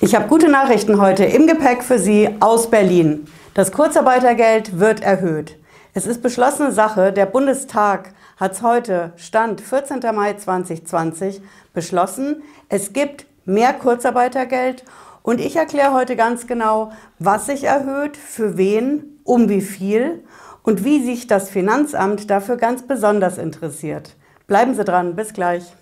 Ich habe gute Nachrichten heute im Gepäck für Sie aus Berlin. Das Kurzarbeitergeld wird erhöht. Es ist beschlossene Sache. Der Bundestag hat es heute, Stand 14. Mai 2020, beschlossen. Es gibt mehr Kurzarbeitergeld und ich erkläre heute ganz genau, was sich erhöht, für wen, um wie viel und wie sich das Finanzamt dafür ganz besonders interessiert. Bleiben Sie dran, bis gleich.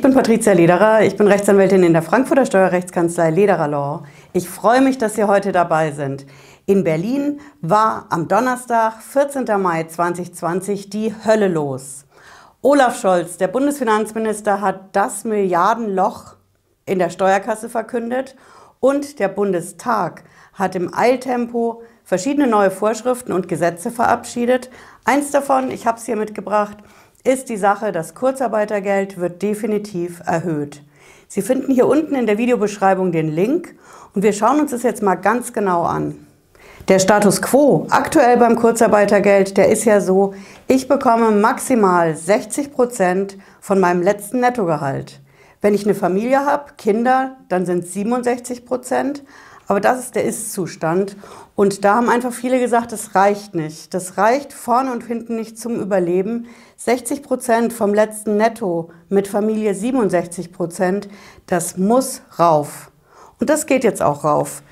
Ich bin Patricia Lederer, ich bin Rechtsanwältin in der Frankfurter Steuerrechtskanzlei Lederer Law. Ich freue mich, dass Sie heute dabei sind. In Berlin war am Donnerstag, 14. Mai 2020, die Hölle los. Olaf Scholz, der Bundesfinanzminister, hat das Milliardenloch in der Steuerkasse verkündet und der Bundestag hat im Eiltempo verschiedene neue Vorschriften und Gesetze verabschiedet. Eins davon, ich habe es hier mitgebracht, ist die Sache, das Kurzarbeitergeld wird definitiv erhöht. Sie finden hier unten in der Videobeschreibung den Link und wir schauen uns das jetzt mal ganz genau an. Der Status quo aktuell beim Kurzarbeitergeld, der ist ja so, ich bekomme maximal 60 Prozent von meinem letzten Nettogehalt. Wenn ich eine Familie habe, Kinder, dann sind es 67 Prozent. Aber das ist der Ist-Zustand. Und da haben einfach viele gesagt, das reicht nicht. Das reicht vorne und hinten nicht zum Überleben. 60 Prozent vom letzten Netto mit Familie 67 Prozent, das muss rauf. Und das geht jetzt auch rauf.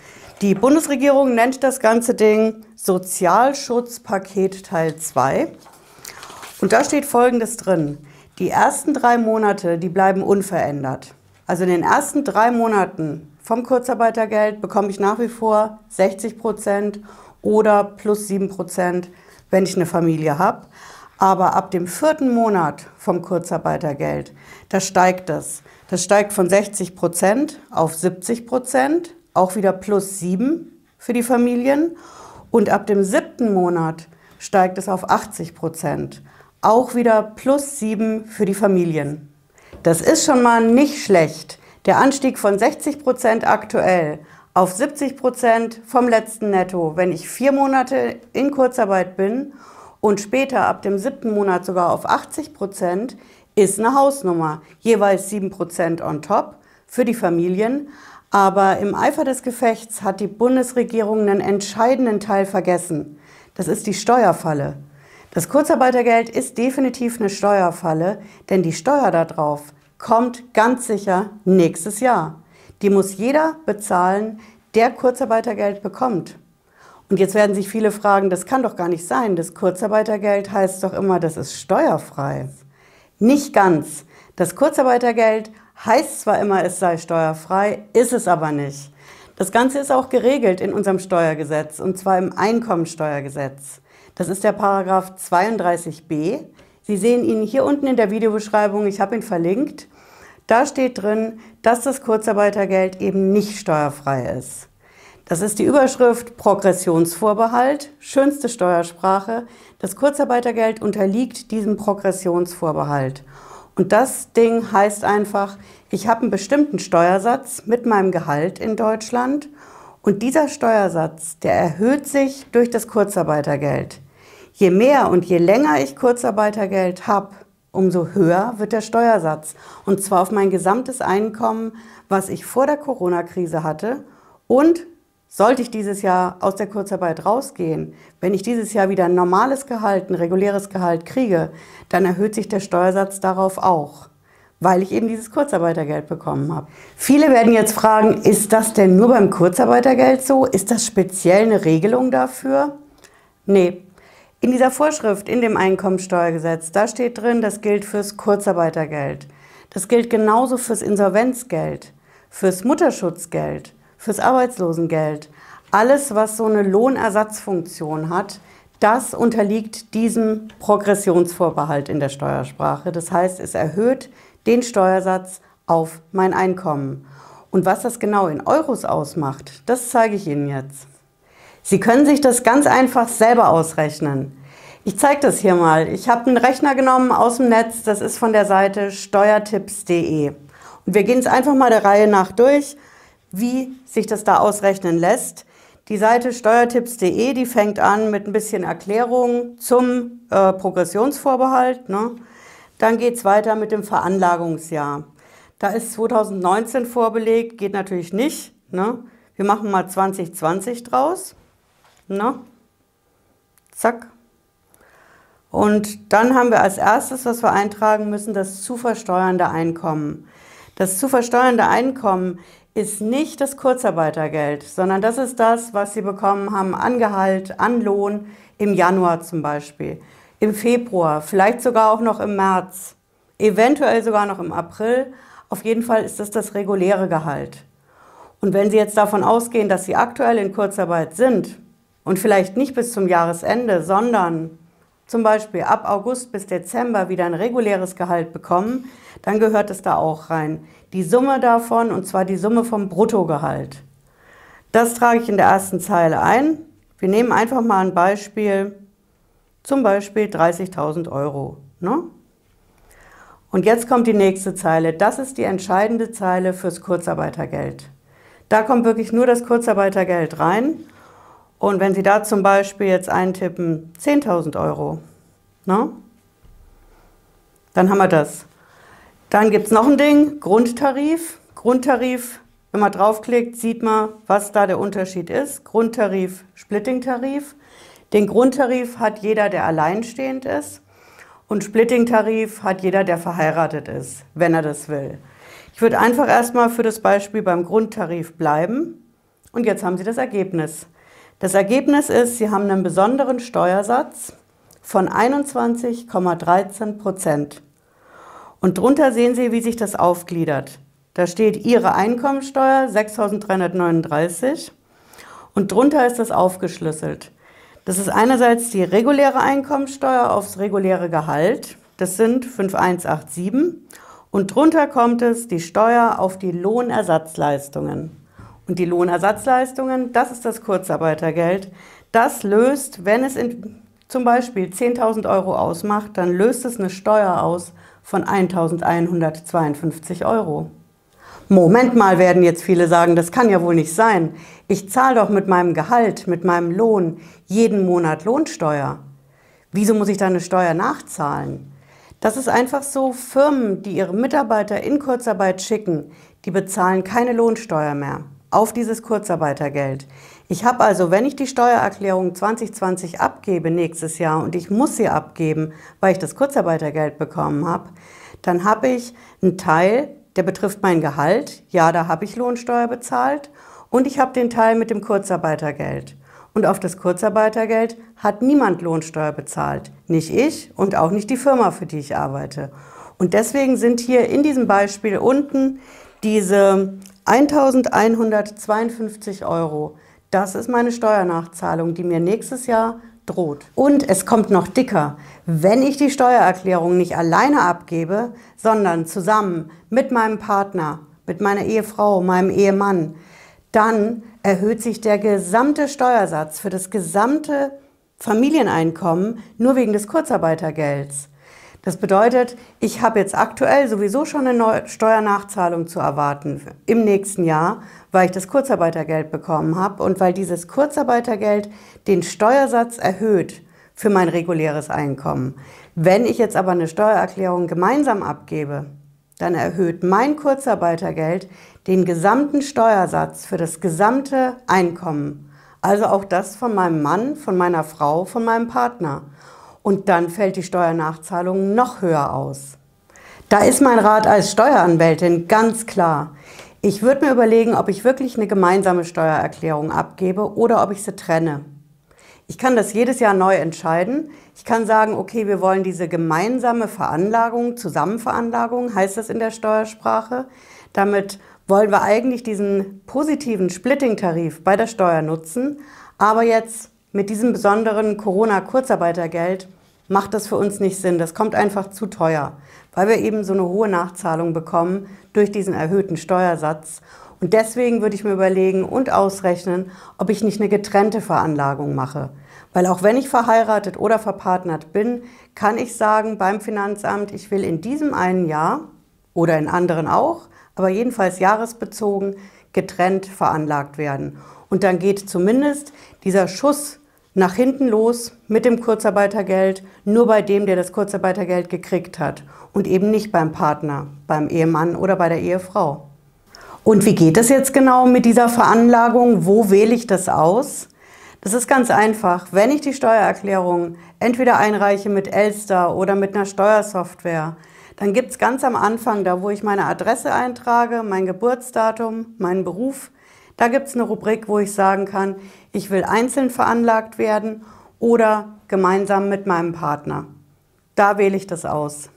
Die Bundesregierung nennt das ganze Ding Sozialschutzpaket Teil 2. Und da steht Folgendes drin. Die ersten drei Monate, die bleiben unverändert. Also in den ersten drei Monaten vom Kurzarbeitergeld bekomme ich nach wie vor 60 Prozent oder plus 7 Prozent, wenn ich eine Familie habe. Aber ab dem vierten Monat vom Kurzarbeitergeld, da steigt das. Das steigt von 60 Prozent auf 70 Prozent, auch wieder plus 7 für die Familien. Und ab dem siebten Monat steigt es auf 80 Prozent, auch wieder plus 7 für die Familien. Das ist schon mal nicht schlecht. Der Anstieg von 60 Prozent aktuell auf 70 Prozent vom letzten Netto, wenn ich vier Monate in Kurzarbeit bin und später ab dem siebten Monat sogar auf 80 Prozent, ist eine Hausnummer. Jeweils 7 Prozent on top für die Familien. Aber im Eifer des Gefechts hat die Bundesregierung einen entscheidenden Teil vergessen. Das ist die Steuerfalle. Das Kurzarbeitergeld ist definitiv eine Steuerfalle, denn die Steuer darauf kommt ganz sicher nächstes Jahr. Die muss jeder bezahlen, der Kurzarbeitergeld bekommt. Und jetzt werden sich viele fragen, das kann doch gar nicht sein. Das Kurzarbeitergeld heißt doch immer, das ist steuerfrei. Nicht ganz. Das Kurzarbeitergeld heißt zwar immer, es sei steuerfrei, ist es aber nicht. Das Ganze ist auch geregelt in unserem Steuergesetz und zwar im Einkommensteuergesetz. Das ist der Paragraph 32b. Sie sehen ihn hier unten in der Videobeschreibung, ich habe ihn verlinkt. Da steht drin, dass das Kurzarbeitergeld eben nicht steuerfrei ist. Das ist die Überschrift Progressionsvorbehalt, schönste Steuersprache. Das Kurzarbeitergeld unterliegt diesem Progressionsvorbehalt. Und das Ding heißt einfach, ich habe einen bestimmten Steuersatz mit meinem Gehalt in Deutschland und dieser Steuersatz, der erhöht sich durch das Kurzarbeitergeld. Je mehr und je länger ich Kurzarbeitergeld habe, umso höher wird der Steuersatz. Und zwar auf mein gesamtes Einkommen, was ich vor der Corona-Krise hatte. Und sollte ich dieses Jahr aus der Kurzarbeit rausgehen, wenn ich dieses Jahr wieder ein normales Gehalt, ein reguläres Gehalt kriege, dann erhöht sich der Steuersatz darauf auch, weil ich eben dieses Kurzarbeitergeld bekommen habe. Viele werden jetzt fragen, ist das denn nur beim Kurzarbeitergeld so? Ist das speziell eine Regelung dafür? Nee, in dieser Vorschrift, in dem Einkommensteuergesetz, da steht drin, das gilt fürs Kurzarbeitergeld. Das gilt genauso fürs Insolvenzgeld, fürs Mutterschutzgeld, fürs Arbeitslosengeld. Alles, was so eine Lohnersatzfunktion hat, das unterliegt diesem Progressionsvorbehalt in der Steuersprache. Das heißt, es erhöht den Steuersatz auf mein Einkommen. Und was das genau in Euros ausmacht, das zeige ich Ihnen jetzt. Sie können sich das ganz einfach selber ausrechnen. Ich zeige das hier mal. Ich habe einen Rechner genommen aus dem Netz, das ist von der Seite steuertipps.de. Und wir gehen es einfach mal der Reihe nach durch, wie sich das da ausrechnen lässt. Die Seite steuertipps.de, die fängt an mit ein bisschen Erklärung zum äh, Progressionsvorbehalt. Ne? Dann geht es weiter mit dem Veranlagungsjahr. Da ist 2019 vorbelegt, geht natürlich nicht. Ne? Wir machen mal 2020 draus. Ne? Zack. Und dann haben wir als erstes, was wir eintragen müssen, das zu versteuernde Einkommen. Das zu versteuernde Einkommen ist nicht das Kurzarbeitergeld, sondern das ist das, was Sie bekommen haben an Gehalt, an Lohn im Januar zum Beispiel, im Februar, vielleicht sogar auch noch im März, eventuell sogar noch im April. Auf jeden Fall ist das das reguläre Gehalt. Und wenn Sie jetzt davon ausgehen, dass Sie aktuell in Kurzarbeit sind und vielleicht nicht bis zum Jahresende, sondern zum Beispiel ab August bis Dezember wieder ein reguläres Gehalt bekommen, dann gehört es da auch rein. Die Summe davon, und zwar die Summe vom Bruttogehalt. Das trage ich in der ersten Zeile ein. Wir nehmen einfach mal ein Beispiel, zum Beispiel 30.000 Euro. Ne? Und jetzt kommt die nächste Zeile. Das ist die entscheidende Zeile fürs Kurzarbeitergeld. Da kommt wirklich nur das Kurzarbeitergeld rein und wenn Sie da zum Beispiel jetzt eintippen 10.000 Euro, ne? dann haben wir das. Dann gibt es noch ein Ding, Grundtarif. Grundtarif, wenn man draufklickt, sieht man, was da der Unterschied ist. Grundtarif, Splitting-Tarif. Den Grundtarif hat jeder, der alleinstehend ist. Und Splitting-Tarif hat jeder, der verheiratet ist, wenn er das will. Ich würde einfach erstmal für das Beispiel beim Grundtarif bleiben. Und jetzt haben Sie das Ergebnis. Das Ergebnis ist, Sie haben einen besonderen Steuersatz von 21,13 Prozent. Und drunter sehen Sie, wie sich das aufgliedert. Da steht Ihre Einkommensteuer 6.339 und drunter ist das aufgeschlüsselt. Das ist einerseits die reguläre Einkommensteuer aufs reguläre Gehalt, das sind 5187 und drunter kommt es die Steuer auf die Lohnersatzleistungen. Und die Lohnersatzleistungen, das ist das Kurzarbeitergeld. Das löst, wenn es in, zum Beispiel 10.000 Euro ausmacht, dann löst es eine Steuer aus von 1.152 Euro. Moment mal, werden jetzt viele sagen, das kann ja wohl nicht sein. Ich zahle doch mit meinem Gehalt, mit meinem Lohn jeden Monat Lohnsteuer. Wieso muss ich da eine Steuer nachzahlen? Das ist einfach so, Firmen, die ihre Mitarbeiter in Kurzarbeit schicken, die bezahlen keine Lohnsteuer mehr auf dieses Kurzarbeitergeld. Ich habe also, wenn ich die Steuererklärung 2020 abgebe nächstes Jahr und ich muss sie abgeben, weil ich das Kurzarbeitergeld bekommen habe, dann habe ich einen Teil, der betrifft mein Gehalt. Ja, da habe ich Lohnsteuer bezahlt. Und ich habe den Teil mit dem Kurzarbeitergeld. Und auf das Kurzarbeitergeld hat niemand Lohnsteuer bezahlt. Nicht ich und auch nicht die Firma, für die ich arbeite. Und deswegen sind hier in diesem Beispiel unten diese 1152 Euro. Das ist meine Steuernachzahlung, die mir nächstes Jahr droht. Und es kommt noch dicker. Wenn ich die Steuererklärung nicht alleine abgebe, sondern zusammen mit meinem Partner, mit meiner Ehefrau, meinem Ehemann, dann erhöht sich der gesamte Steuersatz für das gesamte Familieneinkommen nur wegen des Kurzarbeitergelds. Das bedeutet, ich habe jetzt aktuell sowieso schon eine Steuernachzahlung zu erwarten im nächsten Jahr, weil ich das Kurzarbeitergeld bekommen habe und weil dieses Kurzarbeitergeld den Steuersatz erhöht für mein reguläres Einkommen. Wenn ich jetzt aber eine Steuererklärung gemeinsam abgebe, dann erhöht mein Kurzarbeitergeld den gesamten Steuersatz für das gesamte Einkommen. Also auch das von meinem Mann, von meiner Frau, von meinem Partner und dann fällt die Steuernachzahlung noch höher aus. Da ist mein Rat als Steueranwältin ganz klar. Ich würde mir überlegen, ob ich wirklich eine gemeinsame Steuererklärung abgebe oder ob ich sie trenne. Ich kann das jedes Jahr neu entscheiden. Ich kann sagen, okay, wir wollen diese gemeinsame Veranlagung, Zusammenveranlagung heißt das in der Steuersprache. Damit wollen wir eigentlich diesen positiven Splitting-Tarif bei der Steuer nutzen. Aber jetzt mit diesem besonderen Corona-Kurzarbeitergeld macht das für uns nicht Sinn. Das kommt einfach zu teuer, weil wir eben so eine hohe Nachzahlung bekommen durch diesen erhöhten Steuersatz. Und deswegen würde ich mir überlegen und ausrechnen, ob ich nicht eine getrennte Veranlagung mache. Weil auch wenn ich verheiratet oder verpartnert bin, kann ich sagen beim Finanzamt, ich will in diesem einen Jahr oder in anderen auch, aber jedenfalls jahresbezogen getrennt veranlagt werden. Und dann geht zumindest dieser Schuss nach hinten los mit dem Kurzarbeitergeld, nur bei dem, der das Kurzarbeitergeld gekriegt hat und eben nicht beim Partner, beim Ehemann oder bei der Ehefrau. Und wie geht es jetzt genau mit dieser Veranlagung? Wo wähle ich das aus? Das ist ganz einfach. Wenn ich die Steuererklärung entweder einreiche mit Elster oder mit einer Steuersoftware, dann gibt es ganz am Anfang, da wo ich meine Adresse eintrage, mein Geburtsdatum, meinen Beruf, da gibt es eine Rubrik, wo ich sagen kann, ich will einzeln veranlagt werden oder gemeinsam mit meinem Partner. Da wähle ich das aus.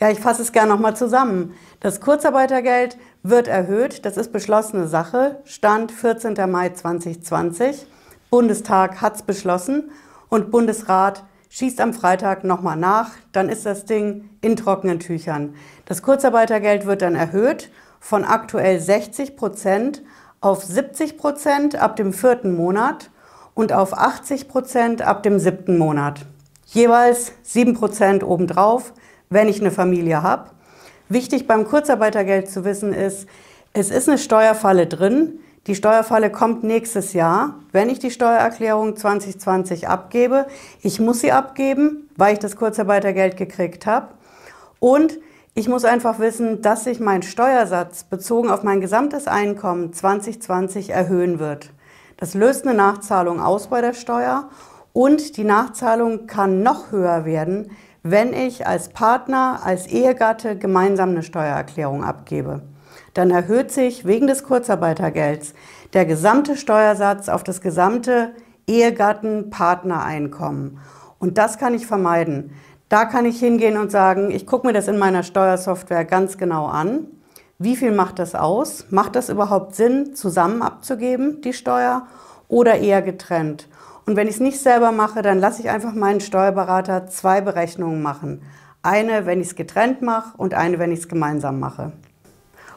Ja, ich fasse es gerne nochmal zusammen. Das Kurzarbeitergeld wird erhöht, das ist beschlossene Sache, Stand 14. Mai 2020. Bundestag hat es beschlossen und Bundesrat schießt am Freitag nochmal nach, dann ist das Ding in trockenen Tüchern. Das Kurzarbeitergeld wird dann erhöht von aktuell 60 Prozent auf 70 Prozent ab dem vierten Monat und auf 80 Prozent ab dem siebten Monat. Jeweils 7 Prozent obendrauf, wenn ich eine Familie habe. Wichtig beim Kurzarbeitergeld zu wissen ist, es ist eine Steuerfalle drin. Die Steuerfalle kommt nächstes Jahr, wenn ich die Steuererklärung 2020 abgebe. Ich muss sie abgeben, weil ich das Kurzarbeitergeld gekriegt habe. Und ich muss einfach wissen, dass sich mein Steuersatz bezogen auf mein gesamtes Einkommen 2020 erhöhen wird. Das löst eine Nachzahlung aus bei der Steuer und die Nachzahlung kann noch höher werden, wenn ich als Partner, als Ehegatte gemeinsam eine Steuererklärung abgebe. Dann erhöht sich wegen des Kurzarbeitergelds der gesamte Steuersatz auf das gesamte Ehegatten-Partnereinkommen. Und das kann ich vermeiden. Da kann ich hingehen und sagen, ich gucke mir das in meiner Steuersoftware ganz genau an. Wie viel macht das aus? Macht das überhaupt Sinn, zusammen abzugeben, die Steuer, oder eher getrennt? Und wenn ich es nicht selber mache, dann lasse ich einfach meinen Steuerberater zwei Berechnungen machen. Eine, wenn ich es getrennt mache und eine, wenn ich es gemeinsam mache.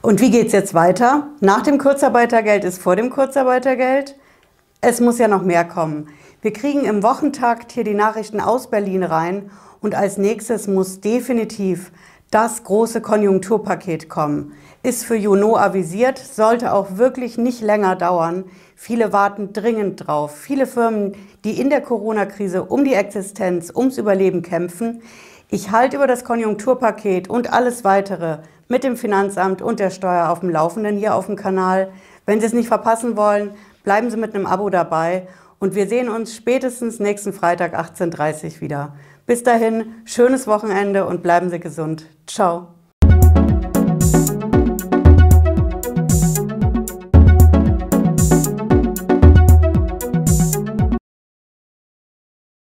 Und wie geht es jetzt weiter? Nach dem Kurzarbeitergeld ist vor dem Kurzarbeitergeld. Es muss ja noch mehr kommen. Wir kriegen im Wochentakt hier die Nachrichten aus Berlin rein und als nächstes muss definitiv das große Konjunkturpaket kommen. Ist für Juno avisiert, sollte auch wirklich nicht länger dauern. Viele warten dringend drauf. Viele Firmen, die in der Corona-Krise um die Existenz, ums Überleben kämpfen. Ich halte über das Konjunkturpaket und alles weitere mit dem Finanzamt und der Steuer auf dem Laufenden hier auf dem Kanal. Wenn Sie es nicht verpassen wollen, bleiben Sie mit einem Abo dabei und wir sehen uns spätestens nächsten Freitag 18.30 Uhr wieder. Bis dahin, schönes Wochenende und bleiben Sie gesund. Ciao.